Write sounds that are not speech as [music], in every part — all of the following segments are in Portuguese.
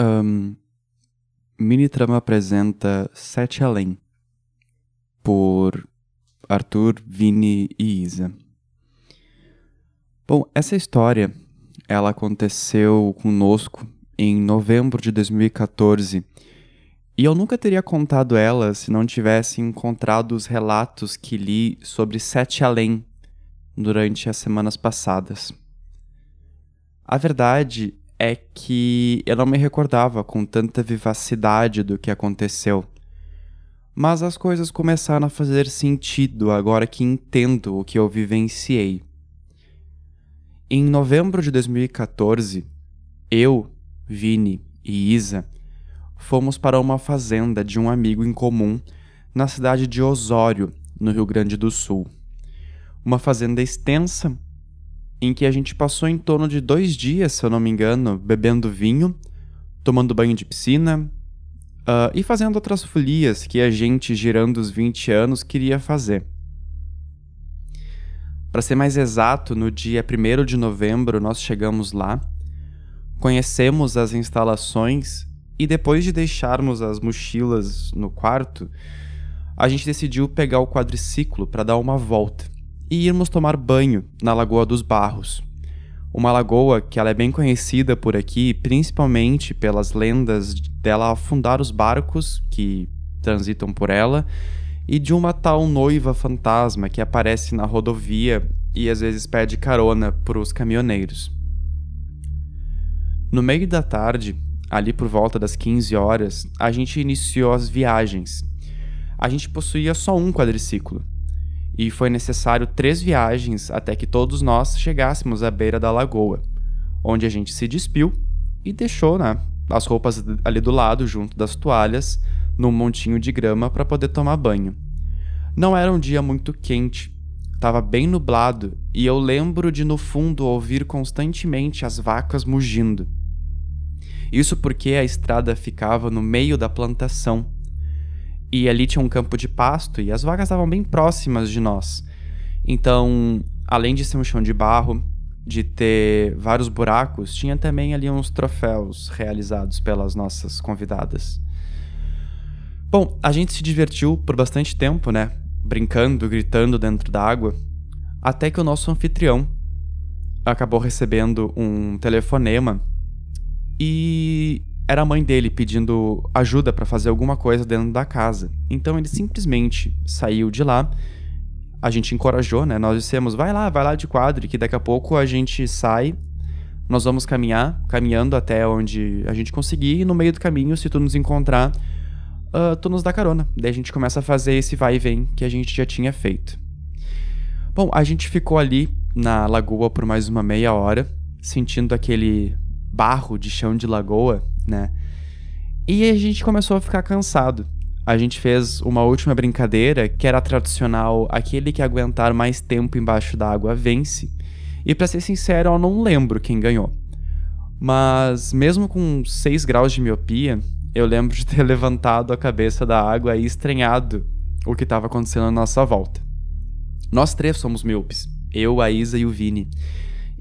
Um, Mini Trama apresenta Sete Além, por Arthur, Vini e Isa. Bom, essa história, ela aconteceu conosco em novembro de 2014, e eu nunca teria contado ela se não tivesse encontrado os relatos que li sobre Sete Além durante as semanas passadas. A verdade é que eu não me recordava com tanta vivacidade do que aconteceu. Mas as coisas começaram a fazer sentido agora que entendo o que eu vivenciei. Em novembro de 2014, eu, Vini e Isa fomos para uma fazenda de um amigo em comum na cidade de Osório, no Rio Grande do Sul. Uma fazenda extensa em que a gente passou em torno de dois dias, se eu não me engano, bebendo vinho, tomando banho de piscina uh, e fazendo outras folias que a gente, girando os 20 anos, queria fazer. Para ser mais exato, no dia 1 de novembro nós chegamos lá, conhecemos as instalações e depois de deixarmos as mochilas no quarto, a gente decidiu pegar o quadriciclo para dar uma volta e irmos tomar banho na Lagoa dos Barros. Uma lagoa que ela é bem conhecida por aqui, principalmente pelas lendas dela afundar os barcos que transitam por ela e de uma tal noiva fantasma que aparece na rodovia e às vezes pede carona para os caminhoneiros. No meio da tarde, ali por volta das 15 horas, a gente iniciou as viagens. A gente possuía só um quadriciclo, e foi necessário três viagens até que todos nós chegássemos à beira da lagoa, onde a gente se despiu e deixou né, as roupas ali do lado, junto das toalhas, num montinho de grama para poder tomar banho. Não era um dia muito quente, estava bem nublado e eu lembro de no fundo ouvir constantemente as vacas mugindo. Isso porque a estrada ficava no meio da plantação e ali tinha um campo de pasto e as vagas estavam bem próximas de nós. Então, além de ser um chão de barro, de ter vários buracos, tinha também ali uns troféus realizados pelas nossas convidadas. Bom, a gente se divertiu por bastante tempo, né? Brincando, gritando dentro da água, até que o nosso anfitrião acabou recebendo um telefonema e era a mãe dele pedindo ajuda para fazer alguma coisa dentro da casa. Então ele simplesmente saiu de lá. A gente encorajou, né? Nós dissemos: vai lá, vai lá de quadro, que daqui a pouco a gente sai. Nós vamos caminhar, caminhando até onde a gente conseguir, e no meio do caminho, se tu nos encontrar, uh, tu nos dá carona. Daí a gente começa a fazer esse vai e vem que a gente já tinha feito. Bom, a gente ficou ali na lagoa por mais uma meia hora, sentindo aquele barro de chão de lagoa né? E a gente começou a ficar cansado. A gente fez uma última brincadeira que era tradicional: aquele que aguentar mais tempo embaixo da água vence. E para ser sincero, eu não lembro quem ganhou. Mas mesmo com 6 graus de miopia, eu lembro de ter [laughs] levantado a cabeça da água e estranhado o que estava acontecendo à nossa volta. Nós três somos míopes, eu, a Isa e o Vini.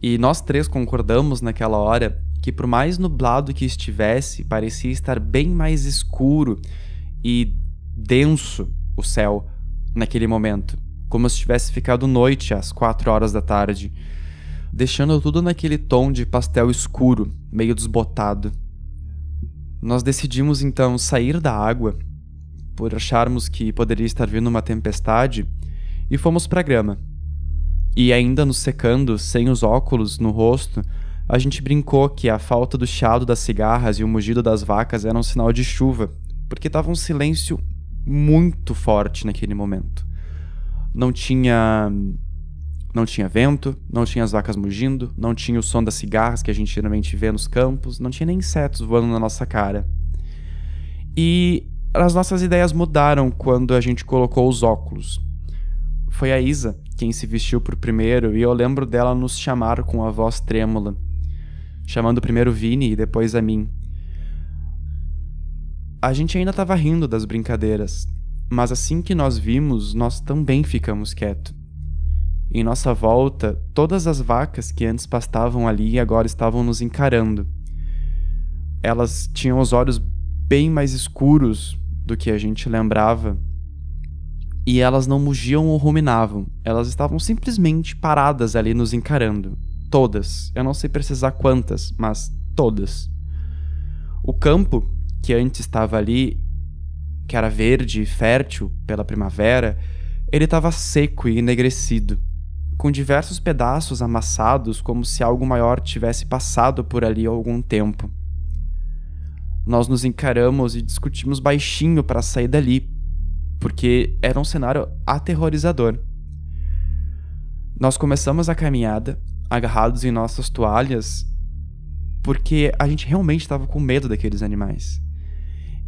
E nós três concordamos naquela hora que, por mais nublado que estivesse, parecia estar bem mais escuro e denso o céu naquele momento, como se tivesse ficado noite às quatro horas da tarde, deixando tudo naquele tom de pastel escuro, meio desbotado. Nós decidimos então sair da água, por acharmos que poderia estar vindo uma tempestade, e fomos para a grama. E ainda nos secando, sem os óculos no rosto, a gente brincou que a falta do chiado das cigarras e o mugido das vacas eram um sinal de chuva, porque estava um silêncio muito forte naquele momento. Não tinha não tinha vento, não tinha as vacas mugindo, não tinha o som das cigarras que a gente geralmente vê nos campos, não tinha nem insetos voando na nossa cara. E as nossas ideias mudaram quando a gente colocou os óculos. Foi a Isa quem se vestiu por primeiro e eu lembro dela nos chamar com a voz trêmula chamando primeiro Vini e depois a mim. A gente ainda estava rindo das brincadeiras, mas assim que nós vimos, nós também ficamos quietos. Em nossa volta, todas as vacas que antes pastavam ali agora estavam nos encarando. elas tinham os olhos bem mais escuros do que a gente lembrava. E elas não mugiam ou ruminavam, elas estavam simplesmente paradas ali nos encarando. Todas. Eu não sei precisar quantas, mas todas. O campo, que antes estava ali, que era verde e fértil pela primavera, ele estava seco e enegrecido, com diversos pedaços amassados como se algo maior tivesse passado por ali há algum tempo. Nós nos encaramos e discutimos baixinho para sair dali, porque era um cenário aterrorizador. Nós começamos a caminhada, agarrados em nossas toalhas, porque a gente realmente estava com medo daqueles animais.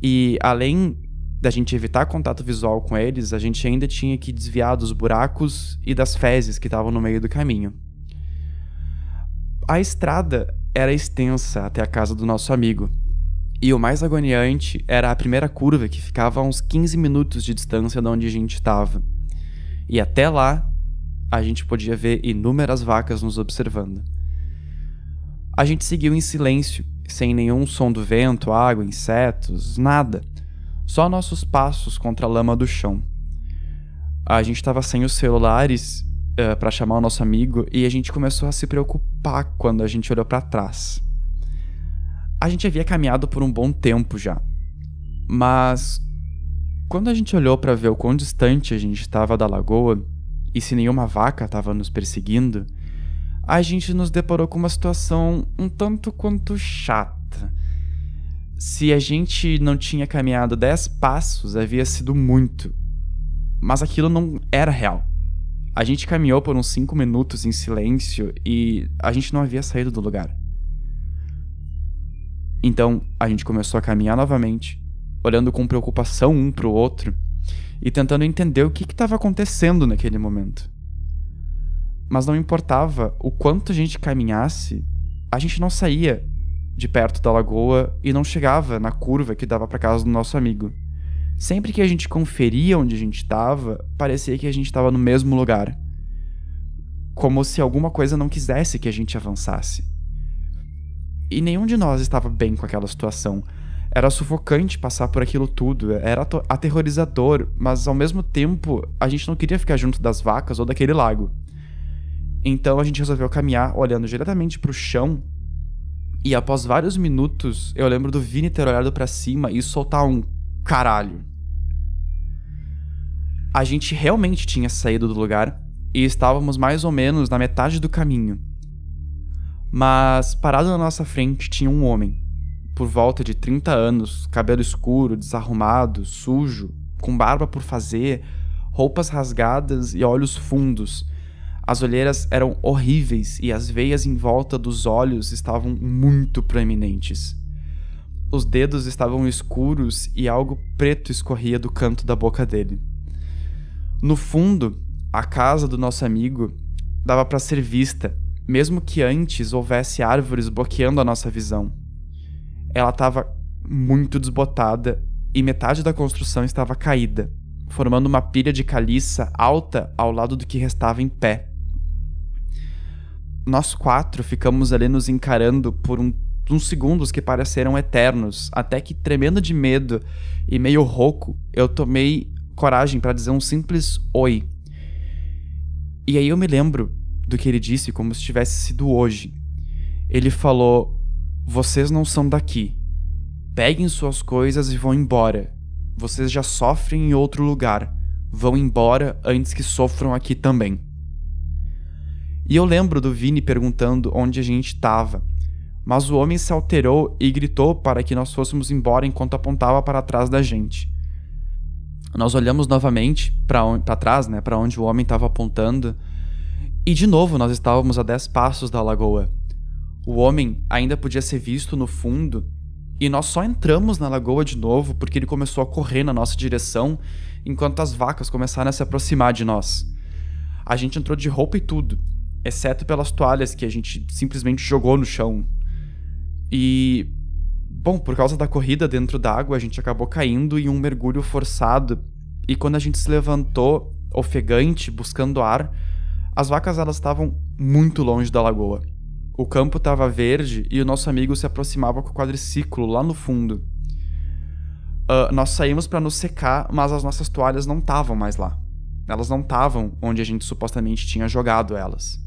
E além da gente evitar contato visual com eles, a gente ainda tinha que desviar dos buracos e das fezes que estavam no meio do caminho. A estrada era extensa até a casa do nosso amigo, e o mais agoniante era a primeira curva que ficava a uns 15 minutos de distância de onde a gente estava. E até lá, a gente podia ver inúmeras vacas nos observando. A gente seguiu em silêncio, sem nenhum som do vento, água, insetos, nada só nossos passos contra a lama do chão. A gente estava sem os celulares uh, eh, para chamar o nosso amigo e a gente começou a se preocupar quando a gente olhou para trás. A gente havia caminhado por um bom tempo já, mas quando a gente olhou para ver o quão distante a gente estava da lagoa e se nenhuma vaca estava nos perseguindo, a gente nos deparou com uma situação um tanto quanto chata se a gente não tinha caminhado 10 passos, havia sido muito. Mas aquilo não era real. A gente caminhou por uns 5 minutos em silêncio e a gente não havia saído do lugar. Então a gente começou a caminhar novamente, olhando com preocupação um pro outro e tentando entender o que estava acontecendo naquele momento. Mas não importava o quanto a gente caminhasse, a gente não saía de perto da lagoa e não chegava na curva que dava para casa do nosso amigo. Sempre que a gente conferia onde a gente estava, parecia que a gente estava no mesmo lugar. Como se alguma coisa não quisesse que a gente avançasse. E nenhum de nós estava bem com aquela situação. Era sufocante passar por aquilo tudo, era aterrorizador, mas ao mesmo tempo a gente não queria ficar junto das vacas ou daquele lago. Então a gente resolveu caminhar olhando diretamente para o chão e após vários minutos, eu lembro do Vini ter olhado para cima e soltar um caralho. A gente realmente tinha saído do lugar e estávamos mais ou menos na metade do caminho. Mas parado na nossa frente tinha um homem, por volta de 30 anos, cabelo escuro, desarrumado, sujo, com barba por fazer, roupas rasgadas e olhos fundos, as olheiras eram horríveis e as veias em volta dos olhos estavam muito proeminentes. Os dedos estavam escuros e algo preto escorria do canto da boca dele. No fundo, a casa do nosso amigo dava para ser vista, mesmo que antes houvesse árvores bloqueando a nossa visão. Ela estava muito desbotada e metade da construção estava caída, formando uma pilha de caliça alta ao lado do que restava em pé nós quatro ficamos ali nos encarando por um, uns segundos que pareceram eternos, até que, tremendo de medo e meio rouco, eu tomei coragem para dizer um simples oi. E aí eu me lembro do que ele disse como se tivesse sido hoje. Ele falou: Vocês não são daqui. Peguem suas coisas e vão embora. Vocês já sofrem em outro lugar. Vão embora antes que sofram aqui também. E eu lembro do Vini perguntando onde a gente estava. Mas o homem se alterou e gritou para que nós fôssemos embora enquanto apontava para trás da gente. Nós olhamos novamente para trás, né, para onde o homem estava apontando, e de novo nós estávamos a dez passos da lagoa. O homem ainda podia ser visto no fundo, e nós só entramos na lagoa de novo porque ele começou a correr na nossa direção enquanto as vacas começaram a se aproximar de nós. A gente entrou de roupa e tudo, exceto pelas toalhas que a gente simplesmente jogou no chão. E bom, por causa da corrida dentro d'água, a gente acabou caindo em um mergulho forçado. E quando a gente se levantou, ofegante, buscando ar, as vacas elas estavam muito longe da lagoa. O campo estava verde e o nosso amigo se aproximava com o quadriciclo lá no fundo. Uh, nós saímos para nos secar, mas as nossas toalhas não estavam mais lá. Elas não estavam onde a gente supostamente tinha jogado elas.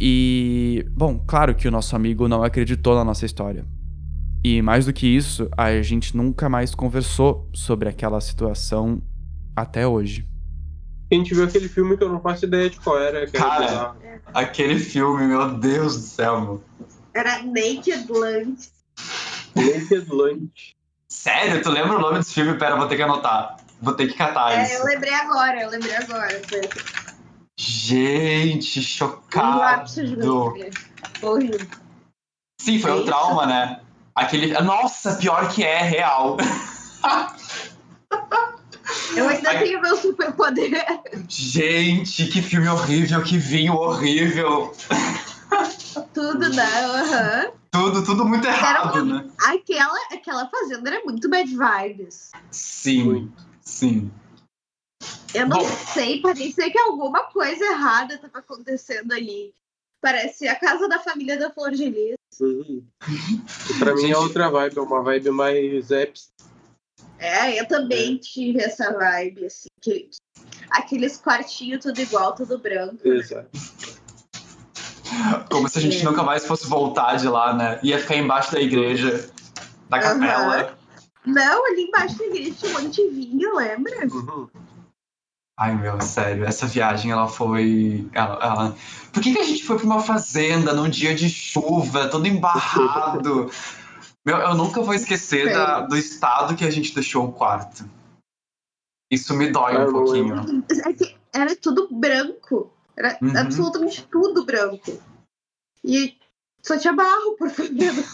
E, bom, claro que o nosso amigo não acreditou na nossa história. E mais do que isso, a gente nunca mais conversou sobre aquela situação até hoje. A gente viu aquele filme que eu não faço ideia de qual era. Cara, era aquele filme, meu Deus do céu, meu. Era Naked Lunch. Naked Lunch. Sério? Tu lembra o nome desse filme? Pera, vou ter que anotar. Vou ter que catar é, isso. É, eu lembrei agora, eu lembrei agora. Gente, chocado. Horrível. Sim, foi um trauma, né? Aquele. Nossa, pior que é, real. [laughs] Eu ainda Ai... tenho meu superpoder. Gente, que filme horrível, que vinho horrível. Tudo, né? Uhum. Tudo, tudo muito errado, né? Aquela, aquela fazenda era muito bad vibes. Sim, sim. Eu não Bom, sei, parecia que alguma coisa errada estava acontecendo ali. Parece a casa da família da Flor de Lis. Uhum. Pra mim é outra vibe, é uma vibe mais Eps. É, eu também tive essa vibe, assim, que, aqueles quartinhos tudo igual, tudo branco. Né? Exato. Como se a gente é. nunca mais fosse voltar de lá, né? Ia ficar embaixo da igreja, da capela. Uhum. Não, ali embaixo da igreja tinha um monte de vinho, lembra? Uhum. Ai, meu, sério, essa viagem, ela foi. Ela, ela... Por que, que a gente foi pra uma fazenda num dia de chuva, todo embarrado? [laughs] meu, eu nunca vou esquecer da, do estado que a gente deixou o quarto. Isso me dói um pouquinho. É era tudo branco. Era uhum. absolutamente tudo branco. E só tinha barro por [laughs] dentro.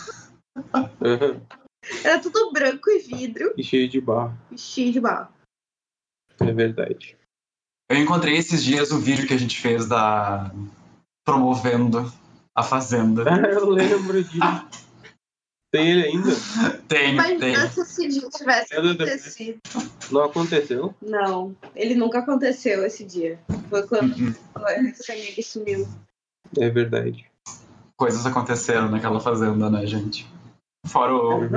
[laughs] Era tudo branco e vidro. E cheio de barro. E cheio de barro. É verdade. Eu encontrei esses dias o vídeo que a gente fez da. promovendo a Fazenda. [laughs] Eu lembro disso. Tem ele ainda? Tem, Mas tem. se esse dia tivesse acontecido. Não aconteceu? Não, ele nunca aconteceu esse dia. Foi quando uhum. esse amigo sumiu. É verdade. Coisas aconteceram naquela fazenda, né, gente? Fora o, uhum.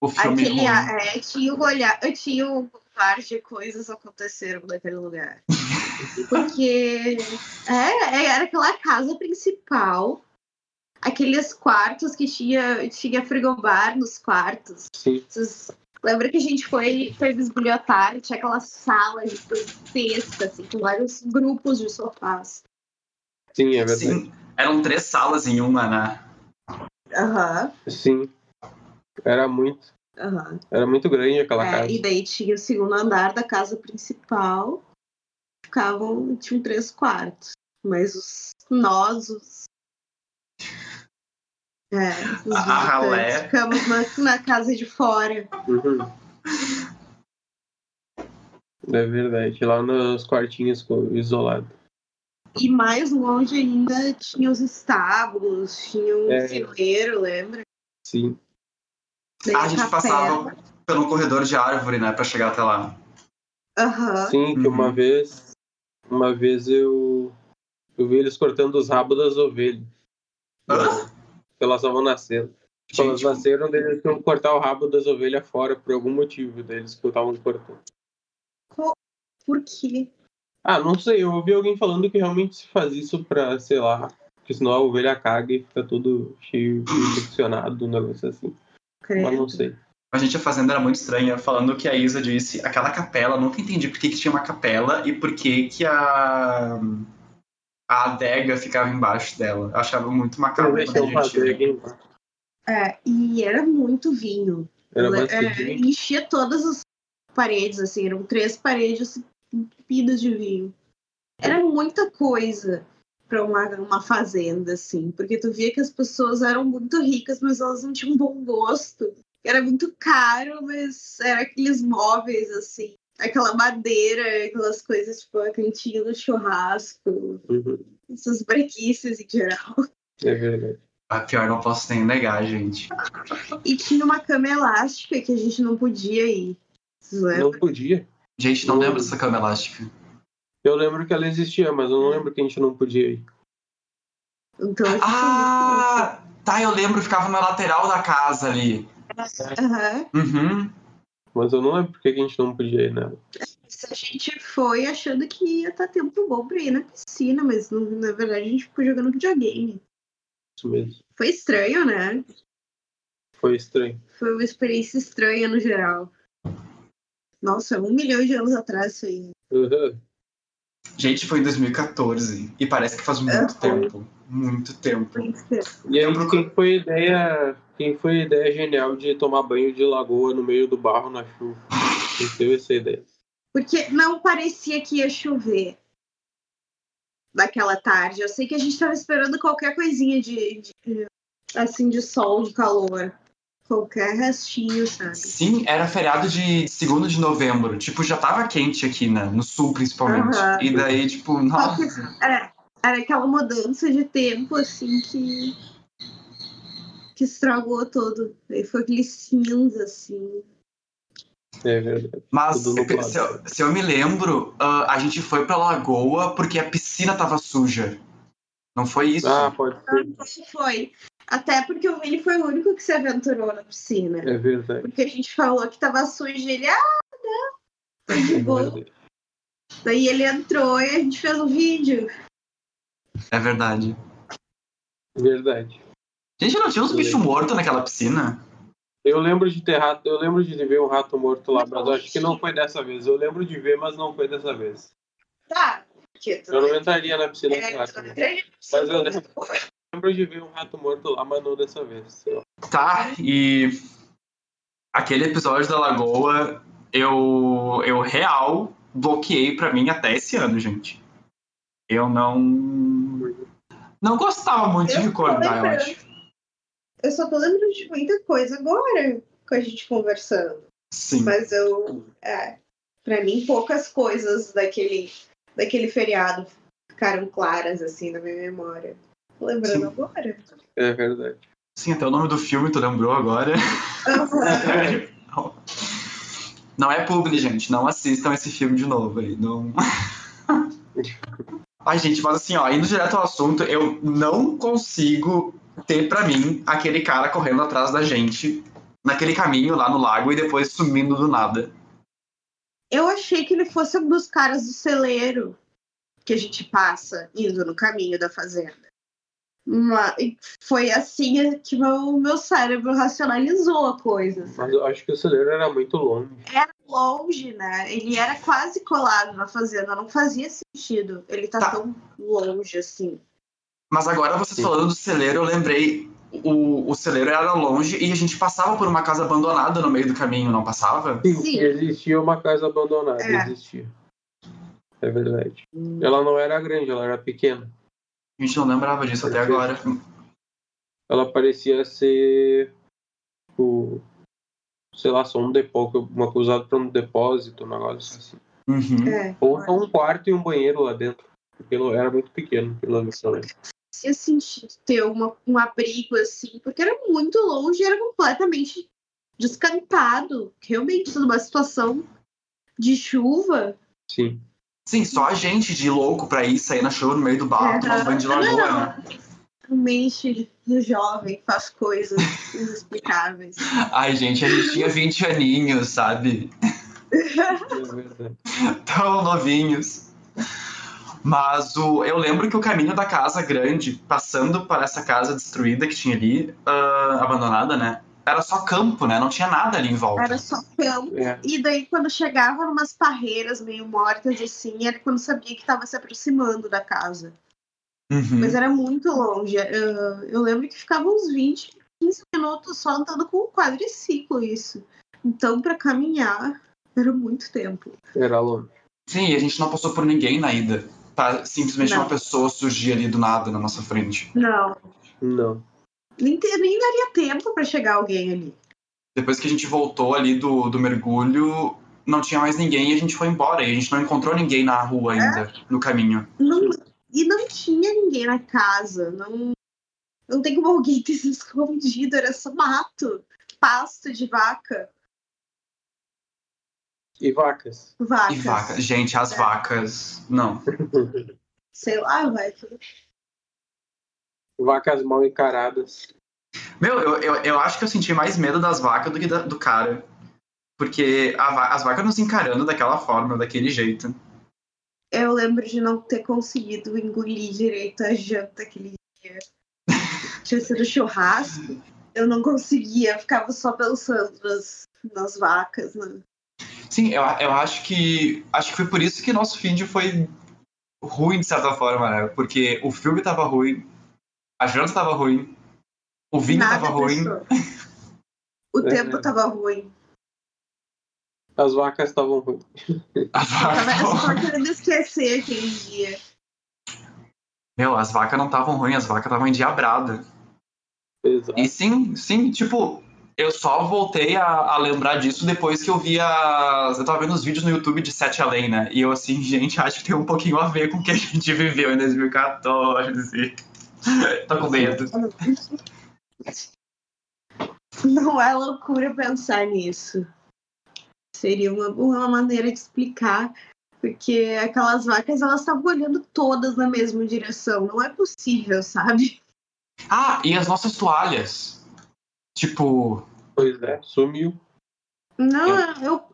o filme. Aquele, é, tinha um olhar, eu tinha um par de coisas aconteceram naquele lugar. [laughs] Porque é, era aquela casa principal, aqueles quartos que tinha, tinha frigobar nos quartos. Sim. Vocês, lembra que a gente foi, foi bisbilhotar e tinha aquela sala gigantesca, assim, com vários grupos de sofás. Sim, é verdade. Sim, eram três salas em uma, né? Aham. Uhum. Sim. Era muito. Uhum. Era muito grande aquela é, casa. E daí tinha o segundo andar da casa principal. Ficavam, tinham três quartos. Mas os nós, os. É, os ah, ficamos na, na, casa de fora. Uhum. É verdade, lá nos quartinhos isolados. E mais longe ainda tinha os estábulos, tinha um é. lembra? Sim. Ah, a gente passava pelo corredor de árvore, né, para chegar até lá. Uhum. Sim, que uma uhum. vez, uma vez eu, eu vi eles cortando os rabos das ovelhas. Elas estavam nascendo. Tipo, elas nasceram, eles tinham que cortar o rabo das ovelhas fora por algum motivo, daí eles estavam cortando. Por quê? Ah, não sei, eu ouvi alguém falando que realmente se faz isso pra, sei lá, porque senão a ovelha caga e fica todo cheio, infeccionado, um negócio assim. Credo. Mas não sei. A gente, a Fazenda era muito estranha, falando que a Isa disse, aquela capela, nunca entendi por que, que tinha uma capela e por que, que a, a adega ficava embaixo dela. Eu achava muito macabro quando a gente... É, e era muito vinho. Era é, enchia todas as paredes, assim, eram três paredes entupidas de vinho. Era muita coisa para uma, uma fazenda, assim, porque tu via que as pessoas eram muito ricas, mas elas não tinham bom gosto. Era muito caro, mas era aqueles móveis, assim, aquela madeira, aquelas coisas, tipo, a cantinha do churrasco, uhum. essas brequices em geral. É verdade. A pior não posso nem negar, gente. E tinha uma cama elástica que a gente não podia ir. Não podia? Gente, não, não lembro dessa cama elástica. Eu lembro que ela existia, mas eu não lembro que a gente não podia ir. Então, Ah, tá, eu lembro, ficava na lateral da casa ali. Aham. Uhum. Mas eu não lembro por que a gente não podia ir nela. A gente foi achando que ia estar tempo bom pra ir na piscina, mas não- na verdade a gente ficou jogando videogame. Isso mesmo. Foi estranho, né? Foi estranho. Foi uma experiência estranha no geral. Nossa, um milhão de anos atrás isso aí. Uhum. Gente, foi em 2014. E parece que faz muito foi. tempo. Muito tempo. E Lembro quem foi a ideia. Quem foi a ideia genial de tomar banho de lagoa no meio do barro na chuva? Quem teve essa ideia? Porque não parecia que ia chover naquela tarde. Eu sei que a gente tava esperando qualquer coisinha de, de- assim de sol, de calor. Qualquer restinho, sabe? Sim, era feriado de 2 de novembro. Tipo, já tava quente aqui, né? No sul, principalmente. Aham. E daí, tipo, nossa. Era, era aquela mudança de tempo, assim, que. que estragou todo. Aí foi aquele cinza, assim. É verdade. Mas se eu, se eu me lembro, ah, a gente foi pra lagoa porque a piscina tava suja. Não foi isso? Ah, pode ser. Não foi. Até porque o Vini foi o único que se aventurou na piscina. É verdade. Porque a gente falou que tava sujo e ele, ah, não. Foi de É boa. Daí ele entrou e a gente fez um vídeo. É verdade. Verdade. Gente, não tinha uns bichos mortos naquela piscina? Eu lembro de ter rato, eu lembro de ver um rato morto lá, mas eu acho que não foi dessa vez. Eu lembro de ver, mas não foi dessa vez. Tá. Eu não entraria na piscina com é, rato. né? Mas eu lembro. lembro de ver um rato morto lá, mas não dessa vez. Tá, e aquele episódio da lagoa, eu, eu real bloqueei pra mim até esse ano, gente. Eu não. Não gostava muito Eu de recordar, eu acho. Eu só tô lembrando de muita coisa agora com a gente conversando. Sim. Mas eu. É, pra mim, poucas coisas daquele, daquele feriado ficaram claras, assim, na minha memória. Tô lembrando Sim. agora. É verdade. Sim, até o nome do filme tu lembrou agora. [laughs] Não é publi, gente. Não assistam esse filme de novo aí. Não. [laughs] Ai, gente, mas assim, ó, indo direto ao assunto, eu não consigo ter pra mim aquele cara correndo atrás da gente naquele caminho lá no lago e depois sumindo do nada. Eu achei que ele fosse um dos caras do celeiro que a gente passa indo no caminho da fazenda. Uma- foi assim que meu, meu cérebro racionalizou a coisa. Mas eu acho que o celeiro era muito longe. Longe, né? Ele era quase colado na fazenda, não fazia sentido ele tá, Tá. tão longe assim. Mas agora vocês Sim. falando do celeiro, eu lembrei. O, o celeiro era longe e a gente passava por uma casa abandonada no meio do caminho, não passava? Sim. Existia uma casa abandonada, É. existia. É verdade. Ela não era grande, ela era pequena. A gente não lembrava disso até agora. Ela parecia ser. Tipo, sei lá, só um depósito, uma coisa usada para um depósito, um negócio assim. Uhum. É, Ou só um quarto e um banheiro lá dentro. Porque era muito pequeno, pelo menos. eu lembro. fazia sentido ter uma, um abrigo assim, porque era muito longe e era completamente descantado. Realmente, numa situação de chuva. Sim. Sim, só a gente de louco pra ir sair na chuva no meio do barro, tomar um banho de lagoa, né? Realmente, do jovem faz coisas inexplicáveis. [laughs] Ai, gente, a gente tinha 20 aninhos, sabe? É. [laughs] Tão novinhos. Mas o, eu lembro que o caminho da casa grande, passando para essa casa destruída que tinha ali, ah, abandonada, né? Era só campo, né? Não tinha nada ali em volta. Era só campo. É. E daí, quando chegava numas parreiras meio mortas, assim, era quando sabia que estava se aproximando da casa. Uhum. Mas era muito longe. Eu, eu lembro que ficava uns 20, 15 minutos só andando com um quadriciclo, isso. Então, para caminhar, era muito tempo. Era longe. Sim, e a gente não passou por ninguém na ida. Tá, simplesmente Não. uma pessoa surgir ali do nada na nossa frente. Não. Não. Nem, daria tempo para chegar alguém ali. Depois que a gente voltou ali do, do mergulho, não tinha mais ninguém e a gente foi embora. E a gente não encontrou ninguém na rua ainda, no caminho. Não- e não tinha ninguém na casa. Não, não tem como alguém ter se escondido. Era só mato, pasto de vaca. E vacas. Vacas. E vacas. Gente, as vacas. Não. Sei lá, vai. Vacas mal encaradas. Meu, eu, eu, eu acho que eu senti mais medo das vacas do que da- do cara. Porque a as vacas nos encarando daquela forma, daquele jeito. Eu lembro de não ter conseguido engolir direito a janta aquele dia. [laughs] Tinha sido churrasco. Eu não conseguia, ficava só pensando nas, nas vacas, né? Sim, eu, eu acho que. Acho que foi por isso que nosso feed foi ruim, de certa forma, né? Porque o filme tava ruim, a janta tava ruim, o vinho Nada tava ruim. O tempo tava ruim. As vacas estavam ruins. A Eu vaca tava tava só ruim. querendo esquecer aquele dia. Meu, as vacas não estavam ruins, as vacas estavam endiabradas. Exato. E sim, sim, tipo, eu só voltei a, a lembrar disso depois que eu vi as. Eu tava vendo os vídeos no YouTube de Sete Além, né? E eu assim, [laughs] gente, acho que tem um pouquinho a ver com o que a gente viveu em 2014. [laughs] Tô com medo. Não é loucura pensar nisso. Seria uma, uma maneira de explicar, porque aquelas vacas elas estavam olhando todas na mesma direção. Não é possível, sabe? Ah, e as nossas toalhas. Tipo, Pois é, sumiu. Não, eu,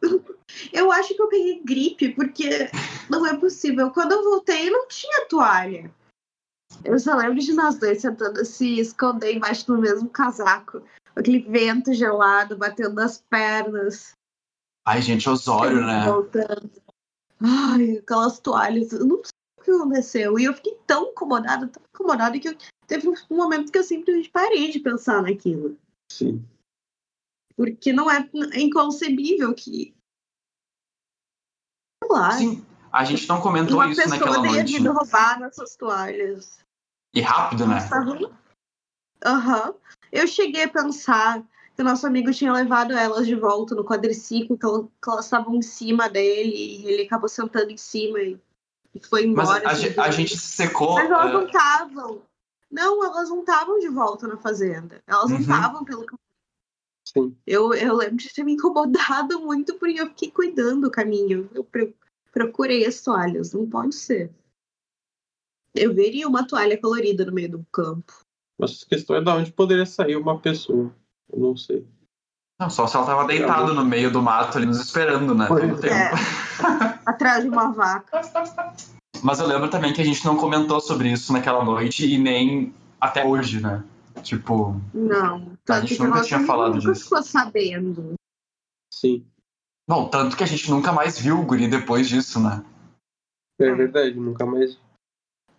eu acho que eu peguei gripe, porque não é possível. Quando eu voltei, não tinha toalha. Eu só lembro de nós dois tentando se esconder embaixo do mesmo casaco. Aquele vento gelado batendo nas pernas. ai, gente, Osório, né? Voltando. Ai, aquelas toalhas. Eu não sei o que aconteceu. E eu fiquei tão incomodada, tão incomodada, que eu, teve um momento que eu simplesmente parei de pensar naquilo. Sim. Porque não é, é inconcebível que. Sei lá. Sim, a gente não comentou uma isso naquela pessoa tenha noite. vindo roubar nossas toalhas. E rápido, né? Aham. Eu cheguei a pensar que o nosso amigo tinha levado elas de volta no quadriciclo, que ela- que elas estavam em cima dele, e ele acabou sentando em cima e, foi Mas embora. a, assim, a gente se secou. Mas elas eh, não estavam. Não, elas não estavam de volta na fazenda. Elas não Uhum. estavam pelo caminho. Sim. Eu, eu lembro de ter me incomodado muito porque eu fiquei cuidando do caminho. Eu pro- procurei as toalhas. Não pode ser. Eu veria uma toalha colorida no meio do campo. Mas a questão é de onde poderia sair uma pessoa. Eu não sei. Não, só se ela tava deitada no meio do mato ali nos esperando, né? Todo o tempo. É. Atrás de uma vaca. [laughs] Mas eu lembro também que a gente não comentou sobre isso naquela noite e nem até hoje, né? Tipo, Não. A gente que nunca tinha falado nunca disso. ficou sabendo. Sim. bom, tanto que a gente nunca mais viu o guri depois disso, né? É É. verdade, nunca mais.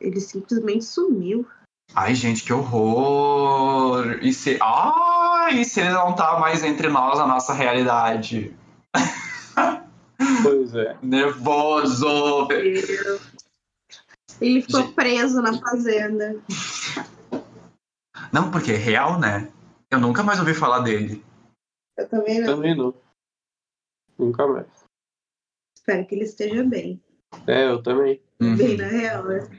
Ele simplesmente sumiu. Ai, gente, que horror! E se. Ai, e se ele não tá mais entre nós, a nossa realidade? [laughs] Pois é. Nervoso! Ele ficou Gente. preso na fazenda. Não, porque é real, né? Eu nunca mais ouvi falar dele. Eu também não. Também não. Nunca mais. Espero que ele esteja bem. É, eu também. Uhum. Bem na real, né?